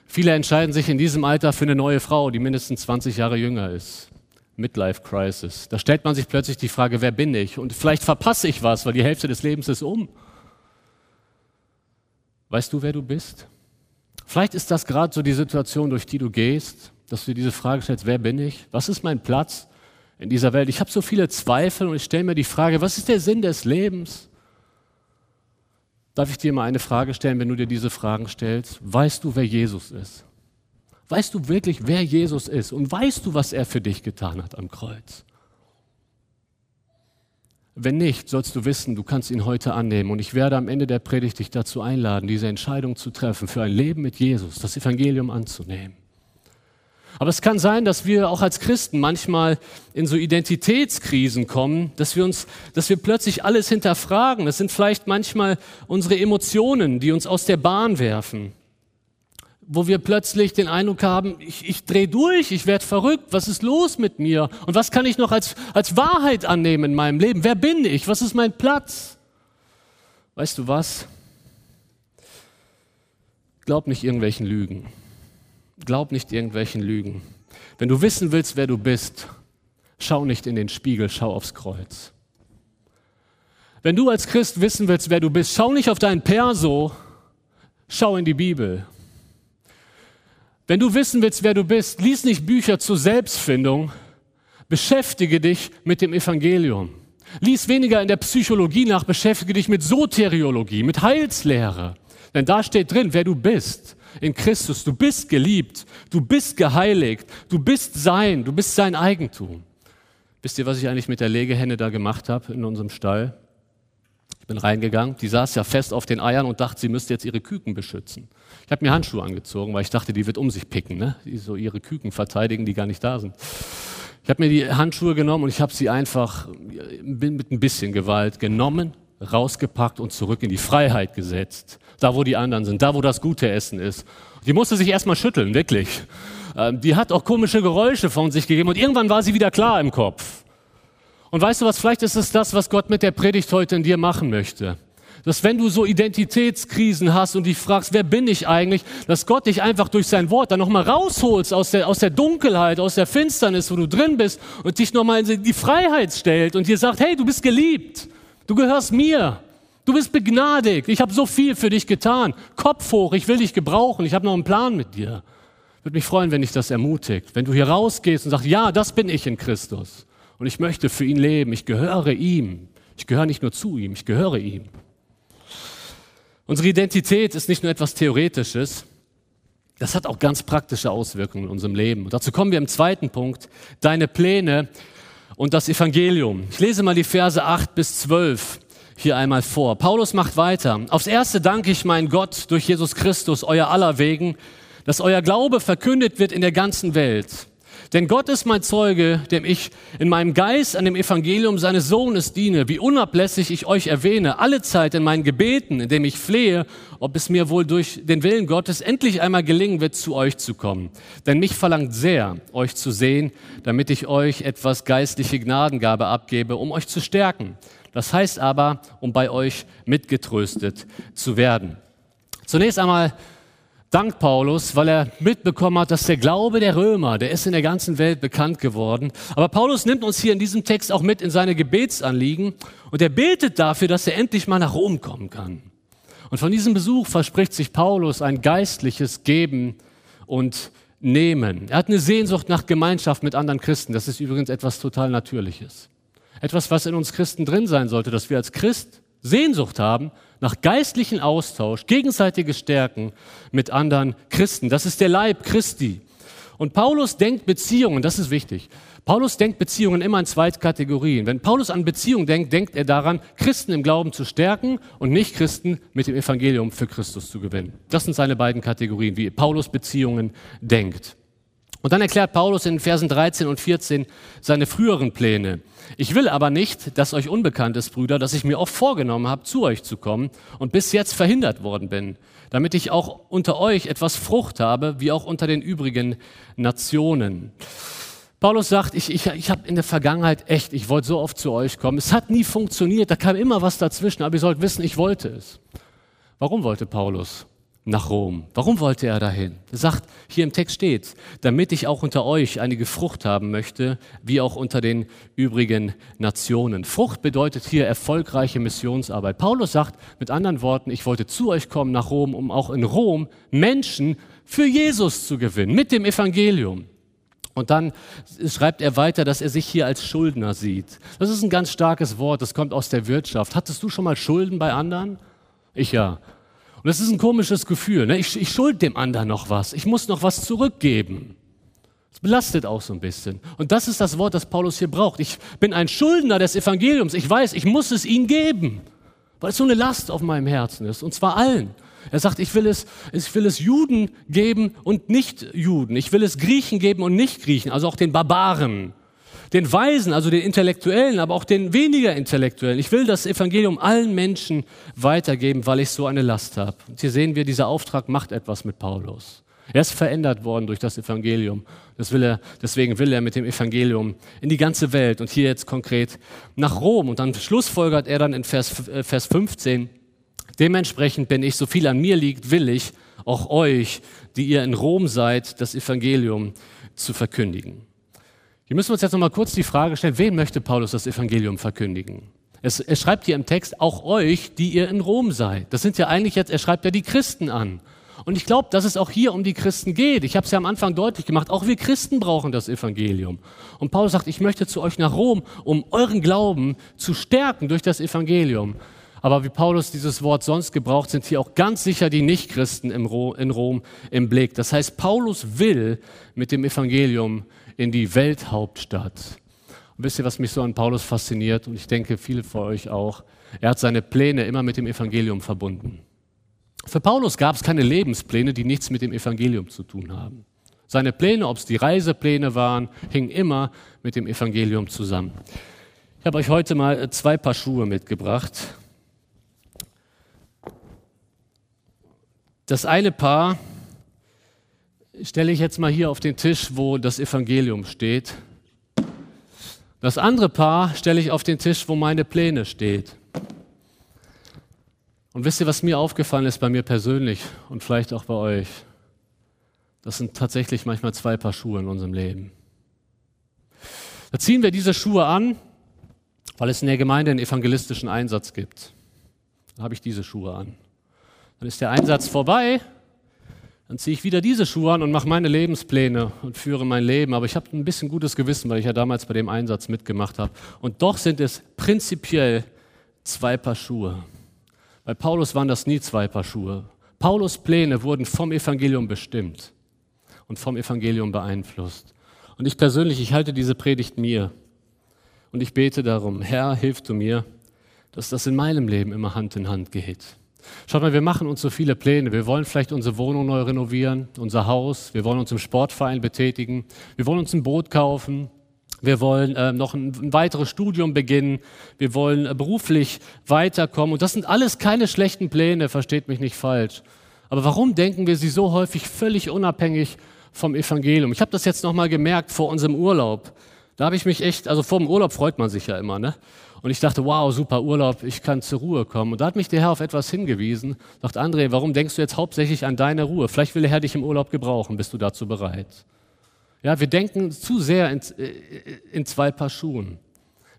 Viele entscheiden sich in diesem Alter für eine neue Frau, die mindestens 20 Jahre jünger ist. Midlife Crisis. Da stellt man sich plötzlich die Frage, wer bin ich? Und vielleicht verpasse ich was, weil die Hälfte des Lebens ist um. Weißt du, wer du bist? Vielleicht ist das gerade so die Situation, durch die du gehst, dass du dir diese Frage stellst, wer bin ich? Was ist mein Platz in dieser Welt? Ich habe so viele Zweifel und ich stelle mir die Frage, was ist der Sinn des Lebens? Darf ich dir mal eine Frage stellen, wenn du dir diese Fragen stellst? Weißt du, wer Jesus ist? Weißt du wirklich, wer Jesus ist? Und weißt du, was er für dich getan hat am Kreuz? Wenn nicht, sollst du wissen, du kannst ihn heute annehmen. Und ich werde am Ende der Predigt dich dazu einladen, diese Entscheidung zu treffen, für ein Leben mit Jesus, das Evangelium anzunehmen. Aber es kann sein, dass wir auch als Christen manchmal in so Identitätskrisen kommen, dass wir uns, dass wir plötzlich alles hinterfragen. Das sind vielleicht manchmal unsere Emotionen, die uns aus der Bahn werfen. Wo wir plötzlich den Eindruck haben, ich, ich drehe durch, ich werde verrückt, was ist los mit mir? Und was kann ich noch als, als Wahrheit annehmen in meinem Leben? Wer bin ich? Was ist mein Platz? Weißt du was? Glaub nicht irgendwelchen Lügen. Glaub nicht irgendwelchen Lügen. Wenn du wissen willst, wer du bist, schau nicht in den Spiegel, schau aufs Kreuz. Wenn du als Christ wissen willst, wer du bist, schau nicht auf dein Perso, schau in die Bibel. Wenn du wissen willst, wer du bist, lies nicht Bücher zur Selbstfindung, beschäftige dich mit dem Evangelium. Lies weniger in der Psychologie nach, beschäftige dich mit Soteriologie, mit Heilslehre. Denn da steht drin, wer du bist in Christus. Du bist geliebt, du bist geheiligt, du bist sein, du bist sein Eigentum. Wisst ihr, was ich eigentlich mit der Legehenne da gemacht habe in unserem Stall? Ich bin reingegangen, die saß ja fest auf den Eiern und dachte, sie müsste jetzt ihre Küken beschützen. Ich habe mir Handschuhe angezogen, weil ich dachte, die wird um sich picken, ne? die so ihre Küken verteidigen, die gar nicht da sind. Ich habe mir die Handschuhe genommen und ich habe sie einfach mit ein bisschen Gewalt genommen, rausgepackt und zurück in die Freiheit gesetzt da wo die anderen sind, da wo das gute Essen ist. Die musste sich erstmal schütteln, wirklich. Ähm, die hat auch komische Geräusche von sich gegeben und irgendwann war sie wieder klar im Kopf. Und weißt du was, vielleicht ist es das, was Gott mit der Predigt heute in dir machen möchte. Dass wenn du so Identitätskrisen hast und dich fragst, wer bin ich eigentlich, dass Gott dich einfach durch sein Wort dann nochmal rausholst aus der, aus der Dunkelheit, aus der Finsternis, wo du drin bist und dich nochmal in die Freiheit stellt und dir sagt, hey, du bist geliebt, du gehörst mir. Du bist begnadigt. Ich habe so viel für dich getan. Kopf hoch, ich will dich gebrauchen. Ich habe noch einen Plan mit dir. Würde mich freuen, wenn dich das ermutigt. Wenn du hier rausgehst und sagst, ja, das bin ich in Christus. Und ich möchte für ihn leben. Ich gehöre ihm. Ich gehöre nicht nur zu ihm, ich gehöre ihm. Unsere Identität ist nicht nur etwas Theoretisches. Das hat auch ganz praktische Auswirkungen in unserem Leben. Und dazu kommen wir im zweiten Punkt. Deine Pläne und das Evangelium. Ich lese mal die Verse 8 bis 12 hier einmal vor. Paulus macht weiter. Aufs Erste danke ich mein Gott durch Jesus Christus, euer aller wegen, dass euer Glaube verkündet wird in der ganzen Welt. Denn Gott ist mein Zeuge, dem ich in meinem Geist an dem Evangelium seines Sohnes diene, wie unablässig ich euch erwähne, alle Zeit in meinen Gebeten, indem ich flehe, ob es mir wohl durch den Willen Gottes endlich einmal gelingen wird, zu euch zu kommen. Denn mich verlangt sehr, euch zu sehen, damit ich euch etwas geistliche Gnadengabe abgebe, um euch zu stärken das heißt aber, um bei euch mitgetröstet zu werden. Zunächst einmal dank Paulus, weil er mitbekommen hat, dass der Glaube der Römer, der ist in der ganzen Welt bekannt geworden. Aber Paulus nimmt uns hier in diesem Text auch mit in seine Gebetsanliegen und er betet dafür, dass er endlich mal nach Rom kommen kann. Und von diesem Besuch verspricht sich Paulus ein geistliches Geben und nehmen. Er hat eine Sehnsucht nach Gemeinschaft mit anderen Christen. Das ist übrigens etwas total Natürliches. Etwas, was in uns Christen drin sein sollte, dass wir als Christ Sehnsucht haben nach geistlichen Austausch, gegenseitiges Stärken mit anderen Christen. Das ist der Leib Christi. Und Paulus denkt Beziehungen, das ist wichtig. Paulus denkt Beziehungen immer in zwei Kategorien. Wenn Paulus an Beziehungen denkt, denkt er daran, Christen im Glauben zu stärken und nicht Christen mit dem Evangelium für Christus zu gewinnen. Das sind seine beiden Kategorien, wie Paulus Beziehungen denkt. Und dann erklärt Paulus in Versen 13 und 14 seine früheren Pläne. Ich will aber nicht, dass euch unbekannt ist, Brüder, dass ich mir oft vorgenommen habe, zu euch zu kommen und bis jetzt verhindert worden bin, damit ich auch unter euch etwas Frucht habe, wie auch unter den übrigen Nationen. Paulus sagt, ich, ich, ich habe in der Vergangenheit echt, ich wollte so oft zu euch kommen. Es hat nie funktioniert, da kam immer was dazwischen, aber ihr sollt wissen, ich wollte es. Warum wollte Paulus? Nach Rom. Warum wollte er dahin? Er sagt, hier im Text steht, damit ich auch unter euch einige Frucht haben möchte, wie auch unter den übrigen Nationen. Frucht bedeutet hier erfolgreiche Missionsarbeit. Paulus sagt mit anderen Worten, ich wollte zu euch kommen nach Rom, um auch in Rom Menschen für Jesus zu gewinnen, mit dem Evangelium. Und dann schreibt er weiter, dass er sich hier als Schuldner sieht. Das ist ein ganz starkes Wort, das kommt aus der Wirtschaft. Hattest du schon mal Schulden bei anderen? Ich ja. Und das ist ein komisches Gefühl. Ne? Ich, ich schuld dem anderen noch was. Ich muss noch was zurückgeben. Das belastet auch so ein bisschen. Und das ist das Wort, das Paulus hier braucht. Ich bin ein Schuldner des Evangeliums. Ich weiß, ich muss es ihnen geben, weil es so eine Last auf meinem Herzen ist. Und zwar allen. Er sagt, ich will es, ich will es Juden geben und nicht Juden. Ich will es Griechen geben und nicht Griechen, also auch den Barbaren den Weisen, also den Intellektuellen, aber auch den weniger Intellektuellen. Ich will das Evangelium allen Menschen weitergeben, weil ich so eine Last habe. Und hier sehen wir, dieser Auftrag macht etwas mit Paulus. Er ist verändert worden durch das Evangelium. Das will er, deswegen will er mit dem Evangelium in die ganze Welt und hier jetzt konkret nach Rom. Und dann schlussfolgert er dann in Vers, äh, Vers 15, dementsprechend bin ich, so viel an mir liegt, will ich auch euch, die ihr in Rom seid, das Evangelium zu verkündigen. Hier müssen wir uns jetzt noch mal kurz die Frage stellen, wem möchte Paulus das Evangelium verkündigen? Es, er schreibt hier im Text auch euch, die ihr in Rom seid. Das sind ja eigentlich jetzt, er schreibt ja die Christen an. Und ich glaube, dass es auch hier um die Christen geht. Ich habe es ja am Anfang deutlich gemacht, auch wir Christen brauchen das Evangelium. Und Paulus sagt, ich möchte zu euch nach Rom, um euren Glauben zu stärken durch das Evangelium. Aber wie Paulus dieses Wort sonst gebraucht, sind hier auch ganz sicher die Nichtchristen in Rom im Blick. Das heißt, Paulus will mit dem Evangelium in die Welthauptstadt. Und wisst ihr, was mich so an Paulus fasziniert? Und ich denke, viele von euch auch. Er hat seine Pläne immer mit dem Evangelium verbunden. Für Paulus gab es keine Lebenspläne, die nichts mit dem Evangelium zu tun haben. Seine Pläne, ob es die Reisepläne waren, hingen immer mit dem Evangelium zusammen. Ich habe euch heute mal zwei Paar Schuhe mitgebracht. Das eine Paar stelle ich jetzt mal hier auf den Tisch, wo das Evangelium steht. Das andere Paar stelle ich auf den Tisch, wo meine Pläne steht. Und wisst ihr, was mir aufgefallen ist bei mir persönlich und vielleicht auch bei euch? Das sind tatsächlich manchmal zwei Paar Schuhe in unserem Leben. Da ziehen wir diese Schuhe an, weil es in der Gemeinde einen evangelistischen Einsatz gibt. Dann habe ich diese Schuhe an. Dann ist der Einsatz vorbei dann ziehe ich wieder diese Schuhe an und mache meine Lebenspläne und führe mein Leben. Aber ich habe ein bisschen gutes Gewissen, weil ich ja damals bei dem Einsatz mitgemacht habe. Und doch sind es prinzipiell zwei Paar Schuhe. Bei Paulus waren das nie zwei Paar Schuhe. Paulus Pläne wurden vom Evangelium bestimmt und vom Evangelium beeinflusst. Und ich persönlich, ich halte diese Predigt mir. Und ich bete darum, Herr, hilf du mir, dass das in meinem Leben immer Hand in Hand geht. Schaut mal, wir machen uns so viele Pläne. Wir wollen vielleicht unsere Wohnung neu renovieren, unser Haus. Wir wollen uns im Sportverein betätigen. Wir wollen uns ein Boot kaufen. Wir wollen äh, noch ein, ein, weiteres Studium beginnen. Wir wollen äh, beruflich weiterkommen. Und das sind alles keine schlechten Pläne, versteht mich nicht falsch. Aber warum denken wir sie so häufig völlig unabhängig vom Evangelium? Ich habe das jetzt nochmal gemerkt vor unserem Urlaub. Da habe ich mich echt, also vor dem Urlaub freut man sich ja immer, ne? Und ich dachte, wow, super Urlaub, ich kann zur Ruhe kommen. Und da hat mich der Herr auf etwas hingewiesen. Sagt, André, warum denkst du jetzt hauptsächlich an deine Ruhe? Vielleicht will der Herr dich im Urlaub gebrauchen. Bist du dazu bereit? Ja, wir denken zu sehr in, äh, in zwei Paar Schuhen.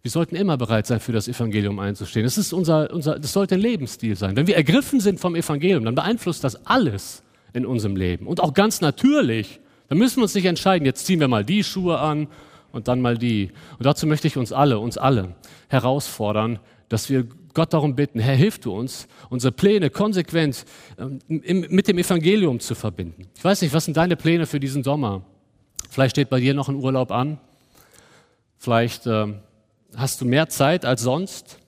Wir sollten immer bereit sein, für das Evangelium einzustehen. Das, ist unser, unser, das sollte ein Lebensstil sein. Wenn wir ergriffen sind vom Evangelium, dann beeinflusst das alles in unserem Leben. Und auch ganz natürlich Dann müssen wir uns nicht entscheiden, jetzt ziehen wir mal die Schuhe an und dann mal die. Und dazu möchte ich uns alle, uns alle herausfordern, dass wir Gott darum bitten, Herr, hilf du uns, unsere Pläne konsequent ähm, mit dem Evangelium zu verbinden. Ich weiß nicht, was sind deine Pläne für diesen Sommer? Vielleicht steht bei dir noch ein Urlaub an. Vielleicht äh, hast du mehr Zeit als sonst.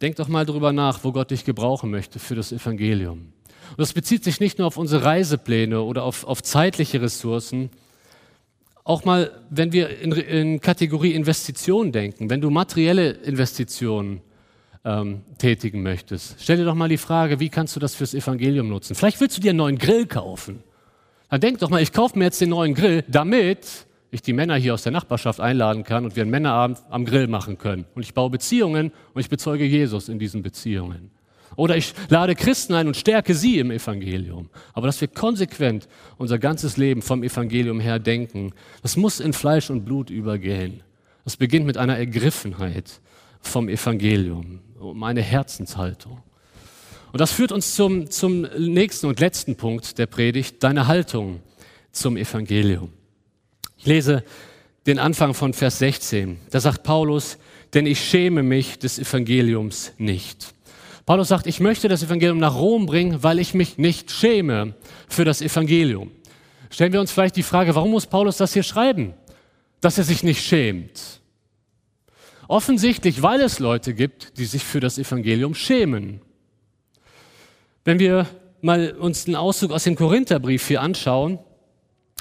Denk doch mal darüber nach, wo Gott dich gebrauchen möchte für das Evangelium. Und das bezieht sich nicht nur auf unsere Reisepläne oder auf, auf zeitliche Ressourcen, auch mal, wenn wir in, in Kategorie Investitionen denken, wenn du materielle Investitionen ähm, tätigen möchtest, stell dir doch mal die Frage, wie kannst du das fürs Evangelium nutzen? Vielleicht willst du dir einen neuen Grill kaufen. Dann denk doch mal, ich kaufe mir jetzt den neuen Grill, damit ich die Männer hier aus der Nachbarschaft einladen kann und wir einen Männerabend am Grill machen können. Und ich baue Beziehungen und ich bezeuge Jesus in diesen Beziehungen. Oder ich lade Christen ein und stärke sie im Evangelium. Aber dass wir konsequent unser ganzes Leben vom Evangelium her denken, das muss in Fleisch und Blut übergehen. Das beginnt mit einer Ergriffenheit vom Evangelium, um eine Herzenshaltung. Und das führt uns zum, zum nächsten und letzten Punkt der Predigt, deine Haltung zum Evangelium. Ich lese den Anfang von Vers 16. Da sagt Paulus, denn ich schäme mich des Evangeliums nicht. Paulus sagt, ich möchte das Evangelium nach Rom bringen, weil ich mich nicht schäme für das Evangelium. Stellen wir uns vielleicht die Frage, warum muss Paulus das hier schreiben? Dass er sich nicht schämt. Offensichtlich, weil es Leute gibt, die sich für das Evangelium schämen. Wenn wir mal uns einen Auszug aus dem Korintherbrief hier anschauen,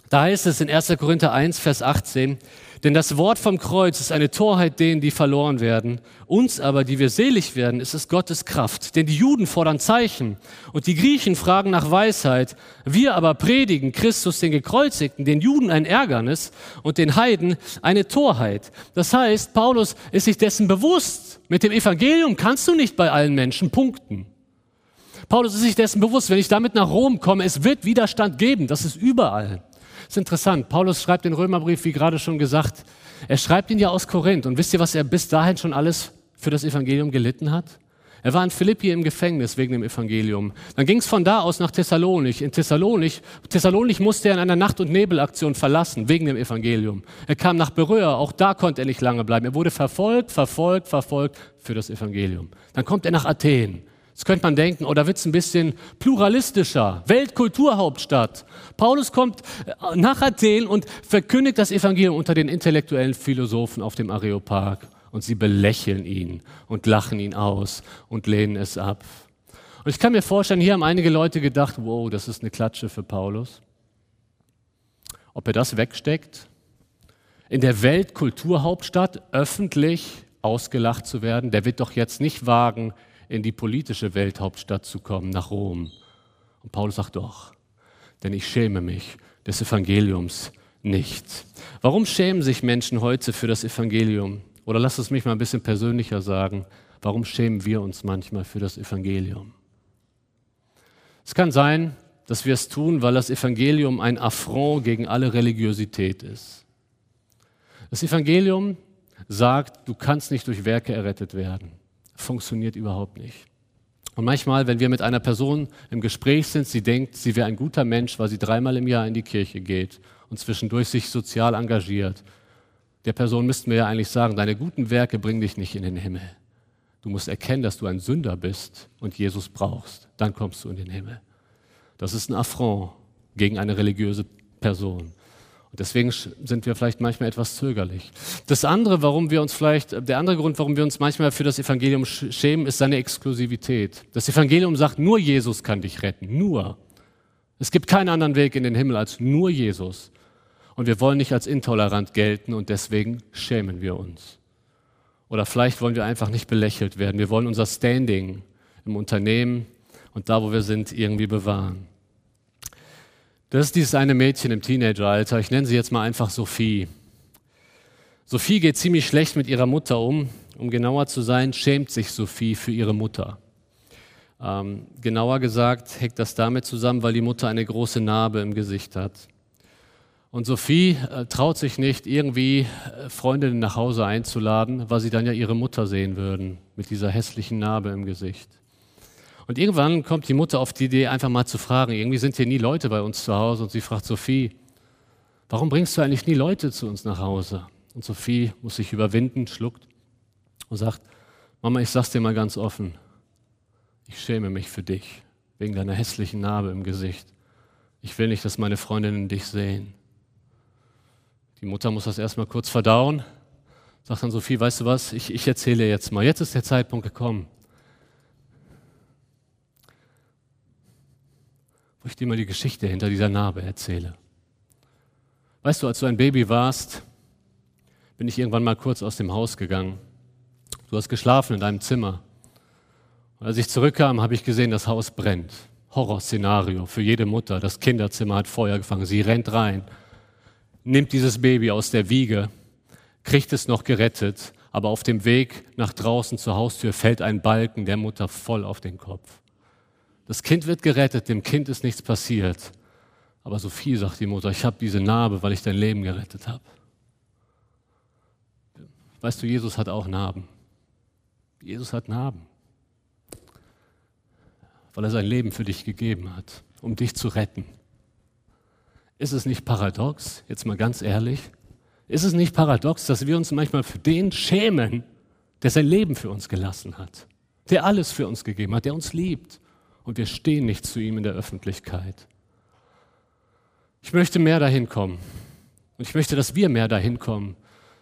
da heißt es in 1. Korinther 1, Vers 18, denn das Wort vom Kreuz ist eine Torheit denen, die verloren werden. Uns aber, die wir selig werden, ist es Gottes Kraft. Denn die Juden fordern Zeichen und die Griechen fragen nach Weisheit. Wir aber predigen Christus den Gekreuzigten, den Juden ein Ärgernis und den Heiden eine Torheit. Das heißt, Paulus ist sich dessen bewusst. Mit dem Evangelium kannst du nicht bei allen Menschen punkten. Paulus ist sich dessen bewusst, wenn ich damit nach Rom komme, es wird Widerstand geben. Das ist überall. Ist interessant. Paulus schreibt den Römerbrief, wie gerade schon gesagt, er schreibt ihn ja aus Korinth. Und wisst ihr, was er bis dahin schon alles für das Evangelium gelitten hat? Er war in Philippi im Gefängnis wegen dem Evangelium. Dann ging es von da aus nach Thessalonich. In Thessalonich, Thessalonich musste er in einer Nacht- und Nebelaktion verlassen wegen dem Evangelium. Er kam nach Beröa, auch da konnte er nicht lange bleiben. Er wurde verfolgt, verfolgt, verfolgt für das Evangelium. Dann kommt er nach Athen. Jetzt könnte man denken, oder wird es ein bisschen pluralistischer? Weltkulturhauptstadt. Paulus kommt äh, nach Athen und verkündigt das Evangelium unter den intellektuellen Philosophen auf dem Areopag. Und sie belächeln ihn und lachen ihn aus und lehnen es ab. Und ich kann mir vorstellen, hier haben einige Leute gedacht, wow, das ist eine Klatsche für Paulus. Ob er das wegsteckt? In der Weltkulturhauptstadt öffentlich ausgelacht zu werden, der wird doch jetzt nicht wagen, in die politische Welthauptstadt zu kommen, nach Rom. Und Paulus sagt doch, denn ich schäme mich des Evangeliums nicht. Warum schämen sich Menschen heute für das Evangelium? Oder lass es mich mal ein bisschen persönlicher sagen. Warum schämen wir uns manchmal für das Evangelium? Es kann sein, dass wir es tun, weil das Evangelium ein Affront gegen alle Religiosität ist. Das Evangelium sagt, du kannst nicht durch Werke errettet werden funktioniert überhaupt nicht. Und manchmal, wenn wir mit einer Person im Gespräch sind, sie denkt, sie wäre ein guter Mensch, weil sie dreimal im Jahr in die Kirche geht und zwischendurch sich sozial engagiert. Der Person müssten wir ja eigentlich sagen, deine guten Werke bringen dich nicht in den Himmel. Du musst erkennen, dass du ein Sünder bist und Jesus brauchst. Dann kommst du in den Himmel. Das ist ein Affront gegen eine religiöse Person. Und deswegen sind wir vielleicht manchmal etwas zögerlich. Das andere, warum wir uns vielleicht, der andere Grund, warum wir uns manchmal für das Evangelium schämen, ist seine Exklusivität. Das Evangelium sagt, nur Jesus kann dich retten. Nur. Es gibt keinen anderen Weg in den Himmel als nur Jesus. Und wir wollen nicht als intolerant gelten und deswegen schämen wir uns. Oder vielleicht wollen wir einfach nicht belächelt werden. Wir wollen unser Standing im Unternehmen und da, wo wir sind, irgendwie bewahren. Das ist dieses eine Mädchen im Teenageralter. Ich nenne sie jetzt mal einfach Sophie. Sophie geht ziemlich schlecht mit ihrer Mutter um. Um genauer zu sein, schämt sich Sophie für ihre Mutter. Ähm, genauer gesagt hängt das damit zusammen, weil die Mutter eine große Narbe im Gesicht hat. Und Sophie äh, traut sich nicht, irgendwie äh, Freundinnen nach Hause einzuladen, weil sie dann ja ihre Mutter sehen würden mit dieser hässlichen Narbe im Gesicht. Und irgendwann kommt die Mutter auf die Idee, einfach mal zu fragen. Irgendwie sind hier nie Leute bei uns zu Hause und sie fragt Sophie, warum bringst du eigentlich nie Leute zu uns nach Hause? Und Sophie muss sich überwinden, schluckt und sagt, Mama, ich sag's dir mal ganz offen, ich schäme mich für dich wegen deiner hässlichen Narbe im Gesicht. Ich will nicht, dass meine Freundinnen dich sehen. Die Mutter muss das erstmal kurz verdauen, sagt dann Sophie, weißt du was, ich, ich erzähle jetzt mal, jetzt ist der Zeitpunkt gekommen. Wo ich dir mal die Geschichte hinter dieser Narbe erzähle. Weißt du, als du ein Baby warst, bin ich irgendwann mal kurz aus dem Haus gegangen. Du hast geschlafen in deinem Zimmer. Und als ich zurückkam, habe ich gesehen, das Haus brennt. Horrorszenario für jede Mutter. Das Kinderzimmer hat Feuer gefangen. Sie rennt rein, nimmt dieses Baby aus der Wiege, kriegt es noch gerettet, aber auf dem Weg nach draußen zur Haustür fällt ein Balken der Mutter voll auf den Kopf. Das Kind wird gerettet, dem Kind ist nichts passiert. Aber Sophie sagt die Mutter, ich habe diese Narbe, weil ich dein Leben gerettet habe. Weißt du, Jesus hat auch Narben. Jesus hat Narben weil er sein Leben für dich gegeben hat, um dich zu retten. Ist es nicht paradox, jetzt mal ganz ehrlich, ist es nicht paradox, dass wir uns manchmal für den schämen, der sein Leben für uns gelassen hat, der alles für uns gegeben hat, der uns liebt und wir stehen nicht zu ihm in der Öffentlichkeit. Ich möchte mehr dahin kommen und ich möchte, dass wir mehr dahin kommen,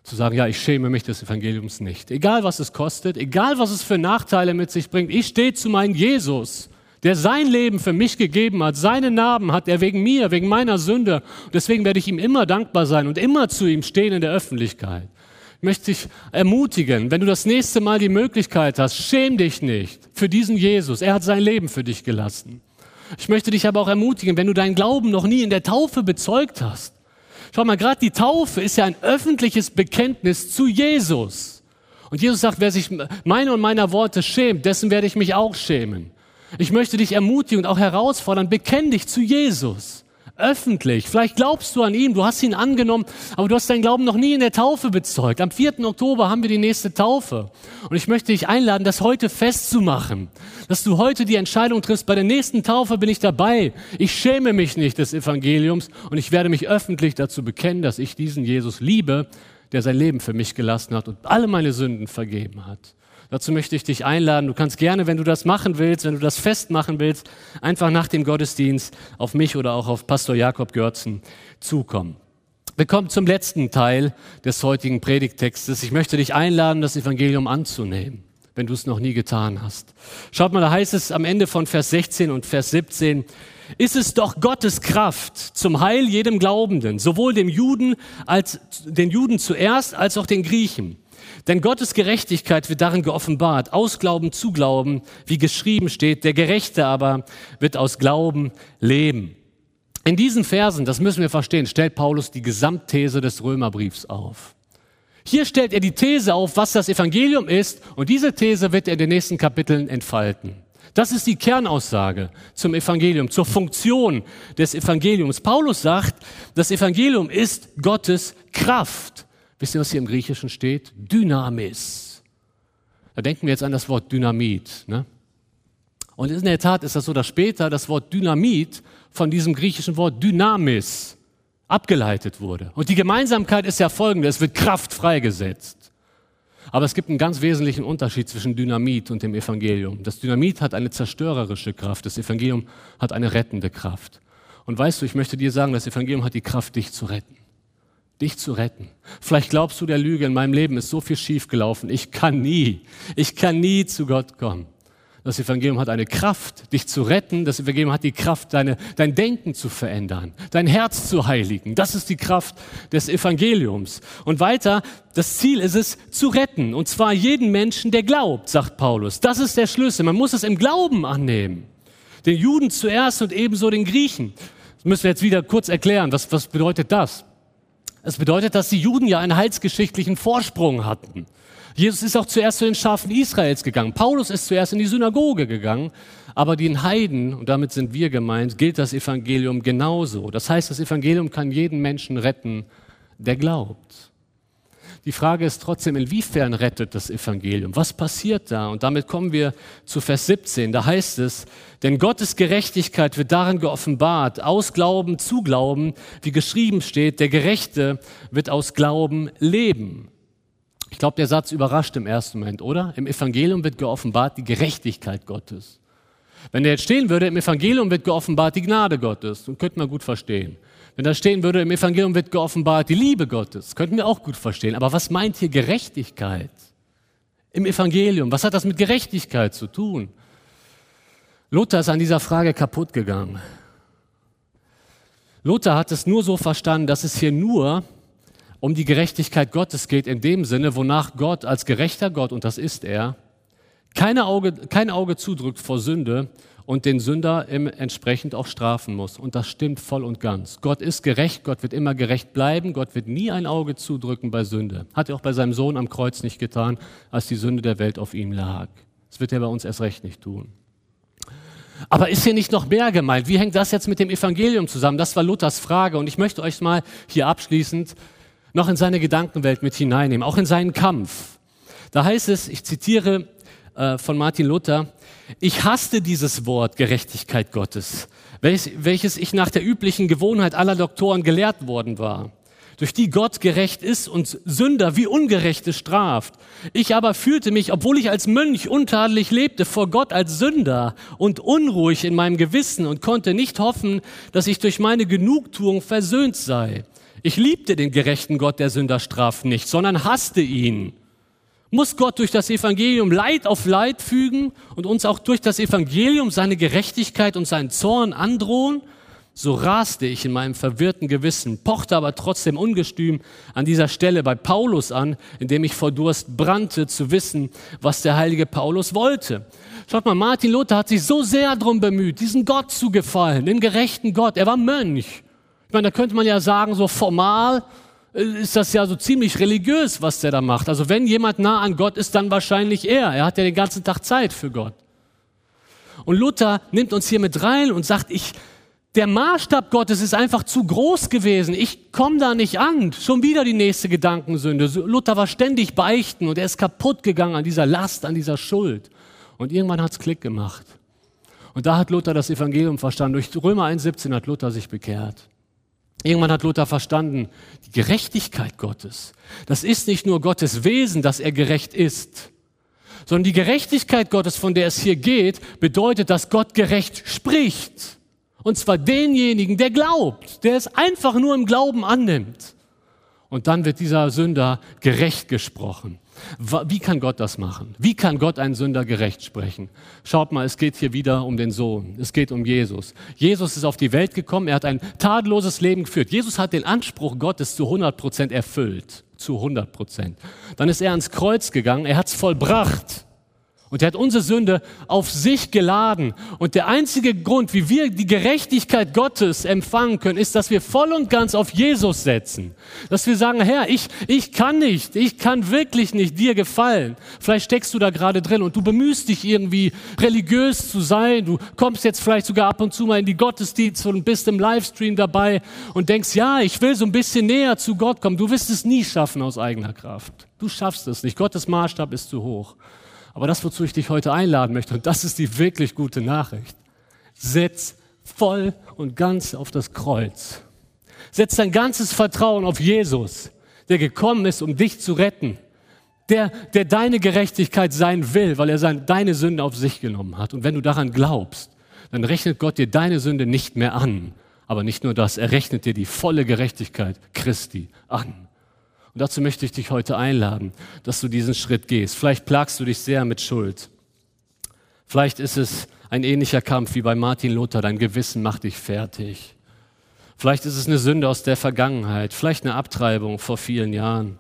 zu sagen, ja, ich schäme mich des Evangeliums nicht. Egal was es kostet, egal was es für Nachteile mit sich bringt, ich stehe zu meinem Jesus der sein Leben für mich gegeben hat, seine Narben hat er wegen mir, wegen meiner Sünde. Und deswegen werde ich ihm immer dankbar sein und immer zu ihm stehen in der Öffentlichkeit. Ich möchte dich ermutigen, wenn du das nächste Mal die Möglichkeit hast, schäm dich nicht für diesen Jesus. Er hat sein Leben für dich gelassen. Ich möchte dich aber auch ermutigen, wenn du deinen Glauben noch nie in der Taufe bezeugt hast. Schau mal, gerade die Taufe ist ja ein öffentliches Bekenntnis zu Jesus. Und Jesus sagt, wer sich meiner und meiner Worte schämt, dessen werde ich mich auch schämen. Ich möchte dich ermutigen und auch herausfordern, bekenn dich zu Jesus. Öffentlich. Vielleicht glaubst du an ihn, du hast ihn angenommen, aber du hast deinen Glauben noch nie in der Taufe bezeugt. Am 4. Oktober haben wir die nächste Taufe. Und ich möchte dich einladen, das heute festzumachen. Dass du heute die Entscheidung triffst, bei der nächsten Taufe bin ich dabei. Ich schäme mich nicht des Evangeliums und ich werde mich öffentlich dazu bekennen, dass ich diesen Jesus liebe, der sein Leben für mich gelassen hat und alle meine Sünden vergeben hat. Dazu möchte ich dich einladen. Du kannst gerne, wenn du das machen willst, wenn du das festmachen willst, einfach nach dem Gottesdienst auf mich oder auch auf Pastor Jakob Görzen zukommen. Wir kommen zum letzten Teil des heutigen Predigttextes. Ich möchte dich einladen, das Evangelium anzunehmen, wenn du es noch nie getan hast. Schaut mal, da heißt es am Ende von Vers 16 und Vers 17, ist es doch Gottes Kraft zum Heil jedem Glaubenden, sowohl dem Juden als den Juden zuerst als auch den Griechen. Denn Gottes Gerechtigkeit wird darin geoffenbart, aus Glauben zu Glauben, wie geschrieben steht, der Gerechte aber wird aus Glauben leben. In diesen Versen, das müssen wir verstehen, stellt Paulus die Gesamtthese des Römerbriefs auf. Hier stellt er die These auf, was das Evangelium ist, und diese These wird er in den nächsten Kapiteln entfalten. Das ist die Kernaussage zum Evangelium, zur Funktion des Evangeliums. Paulus sagt, das Evangelium ist Gottes Kraft. Wisst ihr, was hier im Griechischen steht? Dynamis. Da denken wir jetzt an das Wort Dynamit. Ne? Und in der Tat ist das so, dass später das Wort Dynamit von diesem griechischen Wort Dynamis abgeleitet wurde. Und die Gemeinsamkeit ist ja folgende, es wird Kraft freigesetzt. Aber es gibt einen ganz wesentlichen Unterschied zwischen Dynamit und dem Evangelium. Das Dynamit hat eine zerstörerische Kraft, das Evangelium hat eine rettende Kraft. Und weißt du, ich möchte dir sagen, das Evangelium hat die Kraft, dich zu retten dich zu retten. Vielleicht glaubst du der Lüge, in meinem Leben ist so viel schiefgelaufen. Ich kann nie, ich kann nie zu Gott kommen. Das Evangelium hat eine Kraft, dich zu retten. Das Evangelium hat die Kraft, deine, dein Denken zu verändern, dein Herz zu heiligen. Das ist die Kraft des Evangeliums. Und weiter, das Ziel ist es, zu retten. Und zwar jeden Menschen, der glaubt, sagt Paulus. Das ist der Schlüssel. Man muss es im Glauben annehmen. Den Juden zuerst und ebenso den Griechen. Das müssen wir jetzt wieder kurz erklären. Was, was bedeutet das? Es bedeutet, dass die Juden ja einen heilsgeschichtlichen Vorsprung hatten. Jesus ist auch zuerst zu den Schafen Israels gegangen. Paulus ist zuerst in die Synagoge gegangen. Aber den Heiden, und damit sind wir gemeint, gilt das Evangelium genauso. Das heißt, das Evangelium kann jeden Menschen retten, der glaubt. Die Frage ist trotzdem, inwiefern rettet das Evangelium? Was passiert da? Und damit kommen wir zu Vers 17. Da heißt es, denn Gottes Gerechtigkeit wird darin geoffenbart, aus Glauben zu Glauben, wie geschrieben steht, der Gerechte wird aus Glauben leben. Ich glaube, der Satz überrascht im ersten Moment, oder? Im Evangelium wird geoffenbart die Gerechtigkeit Gottes. Wenn der jetzt stehen würde, im Evangelium wird geoffenbart die Gnade Gottes, dann könnten wir gut verstehen. Wenn da stehen würde, im Evangelium wird geoffenbart die Liebe Gottes, könnten wir auch gut verstehen. Aber was meint hier Gerechtigkeit? Im Evangelium, was hat das mit Gerechtigkeit zu tun? Luther ist an dieser Frage kaputt gegangen. Luther hat es nur so verstanden, dass es hier nur um die Gerechtigkeit Gottes geht, in dem Sinne, wonach Gott als gerechter Gott, und das ist er, keine Auge, kein Auge zudrückt vor Sünde und den Sünder entsprechend auch strafen muss. Und das stimmt voll und ganz. Gott ist gerecht, Gott wird immer gerecht bleiben, Gott wird nie ein Auge zudrücken bei Sünde. Hat er auch bei seinem Sohn am Kreuz nicht getan, als die Sünde der Welt auf ihm lag. Das wird er bei uns erst recht nicht tun. Aber ist hier nicht noch mehr gemeint? Wie hängt das jetzt mit dem Evangelium zusammen? Das war Luthers Frage. Und ich möchte euch mal hier abschließend noch in seine Gedankenwelt mit hineinnehmen, auch in seinen Kampf. Da heißt es, ich zitiere äh, von Martin Luther, ich hasste dieses Wort Gerechtigkeit Gottes, welches ich nach der üblichen Gewohnheit aller Doktoren gelehrt worden war durch die Gott gerecht ist und Sünder wie Ungerechte straft. Ich aber fühlte mich, obwohl ich als Mönch untadelig lebte, vor Gott als Sünder und unruhig in meinem Gewissen und konnte nicht hoffen, dass ich durch meine Genugtuung versöhnt sei. Ich liebte den gerechten Gott der Sünderstraft nicht, sondern hasste ihn. Muss Gott durch das Evangelium Leid auf Leid fügen und uns auch durch das Evangelium seine Gerechtigkeit und seinen Zorn androhen? So raste ich in meinem verwirrten Gewissen, pochte aber trotzdem ungestüm an dieser Stelle bei Paulus an, indem ich vor Durst brannte, zu wissen, was der heilige Paulus wollte. Schaut mal, Martin Luther hat sich so sehr darum bemüht, diesen Gott zu gefallen, den gerechten Gott. Er war Mönch. Ich meine, da könnte man ja sagen, so formal ist das ja so ziemlich religiös, was der da macht. Also wenn jemand nah an Gott ist, dann wahrscheinlich er. Er hat ja den ganzen Tag Zeit für Gott. Und Luther nimmt uns hier mit rein und sagt, ich, der Maßstab Gottes ist einfach zu groß gewesen. Ich komme da nicht an. Schon wieder die nächste Gedankensünde. Luther war ständig beichten und er ist kaputt gegangen an dieser Last, an dieser Schuld. Und irgendwann hat es Klick gemacht. Und da hat Luther das Evangelium verstanden. Durch Römer 1,17 hat Luther sich bekehrt. Irgendwann hat Luther verstanden, die Gerechtigkeit Gottes, das ist nicht nur Gottes Wesen, dass er gerecht ist, sondern die Gerechtigkeit Gottes, von der es hier geht, bedeutet, dass Gott gerecht spricht. Und zwar denjenigen, der glaubt, der es einfach nur im Glauben annimmt. Und dann wird dieser Sünder gerecht gesprochen. Wie kann Gott das machen? Wie kann Gott einen Sünder gerecht sprechen? Schaut mal, es geht hier wieder um den Sohn. Es geht um Jesus. Jesus ist auf die Welt gekommen. Er hat ein tadelloses Leben geführt. Jesus hat den Anspruch Gottes zu 100 Prozent erfüllt. Zu 100 Prozent. Dann ist er ans Kreuz gegangen. Er hat es vollbracht. Und er hat unsere Sünde auf sich geladen. Und der einzige Grund, wie wir die Gerechtigkeit Gottes empfangen können, ist, dass wir voll und ganz auf Jesus setzen. Dass wir sagen, Herr, ich, ich kann nicht, ich kann wirklich nicht dir gefallen. Vielleicht steckst du da gerade drin und du bemühst dich irgendwie religiös zu sein. Du kommst jetzt vielleicht sogar ab und zu mal in die Gottesdienste und bist im Livestream dabei und denkst, ja, ich will so ein bisschen näher zu Gott kommen. Du wirst es nie schaffen aus eigener Kraft. Du schaffst es nicht. Gottes Maßstab ist zu hoch. Aber das, wozu ich dich heute einladen möchte, und das ist die wirklich gute Nachricht, setz voll und ganz auf das Kreuz. Setz dein ganzes Vertrauen auf Jesus, der gekommen ist, um dich zu retten. Der, der deine Gerechtigkeit sein will, weil er sein, deine Sünde auf sich genommen hat. Und wenn du daran glaubst, dann rechnet Gott dir deine Sünde nicht mehr an. Aber nicht nur das, er rechnet dir die volle Gerechtigkeit Christi an. Und dazu möchte ich dich heute einladen, dass du diesen Schritt gehst. Vielleicht plagst du dich sehr mit Schuld. Vielleicht ist es ein ähnlicher Kampf wie bei Martin Luther. Dein Gewissen macht dich fertig. Vielleicht ist es eine Sünde aus der Vergangenheit. Vielleicht eine Abtreibung vor vielen Jahren.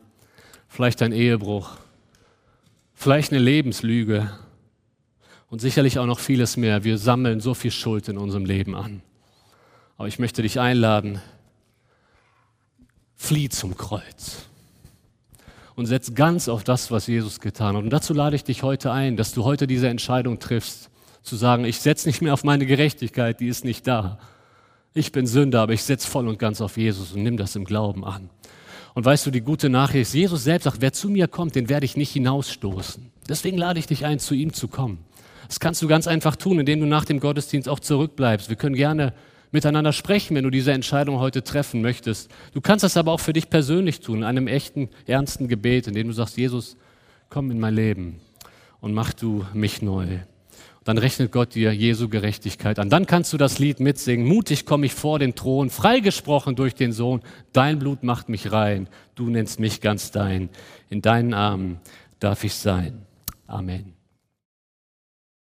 Vielleicht ein Ehebruch. Vielleicht eine Lebenslüge. Und sicherlich auch noch vieles mehr. Wir sammeln so viel Schuld in unserem Leben an. Aber ich möchte dich einladen, flieh zum Kreuz und setz ganz auf das, was Jesus getan hat. Und dazu lade ich dich heute ein, dass du heute diese Entscheidung triffst, zu sagen, ich setze nicht mehr auf meine Gerechtigkeit, die ist nicht da. Ich bin Sünder, aber ich setze voll und ganz auf Jesus und nimm das im Glauben an. Und weißt du, die gute Nachricht ist, Jesus selbst sagt, wer zu mir kommt, den werde ich nicht hinausstoßen. Deswegen lade ich dich ein, zu ihm zu kommen. Das kannst du ganz einfach tun, indem du nach dem Gottesdienst auch zurückbleibst. Wir können gerne miteinander sprechen, wenn du diese Entscheidung heute treffen möchtest. Du kannst das aber auch für dich persönlich tun, in einem echten, ernsten Gebet, in dem du sagst, Jesus, komm in mein Leben und mach du mich neu. Dann rechnet Gott dir Jesu Gerechtigkeit an. Dann kannst du das Lied mitsingen. Mutig komme ich vor den Thron, freigesprochen durch den Sohn. Dein Blut macht mich rein. Du nennst mich ganz dein. In deinen Armen darf ich sein. Amen.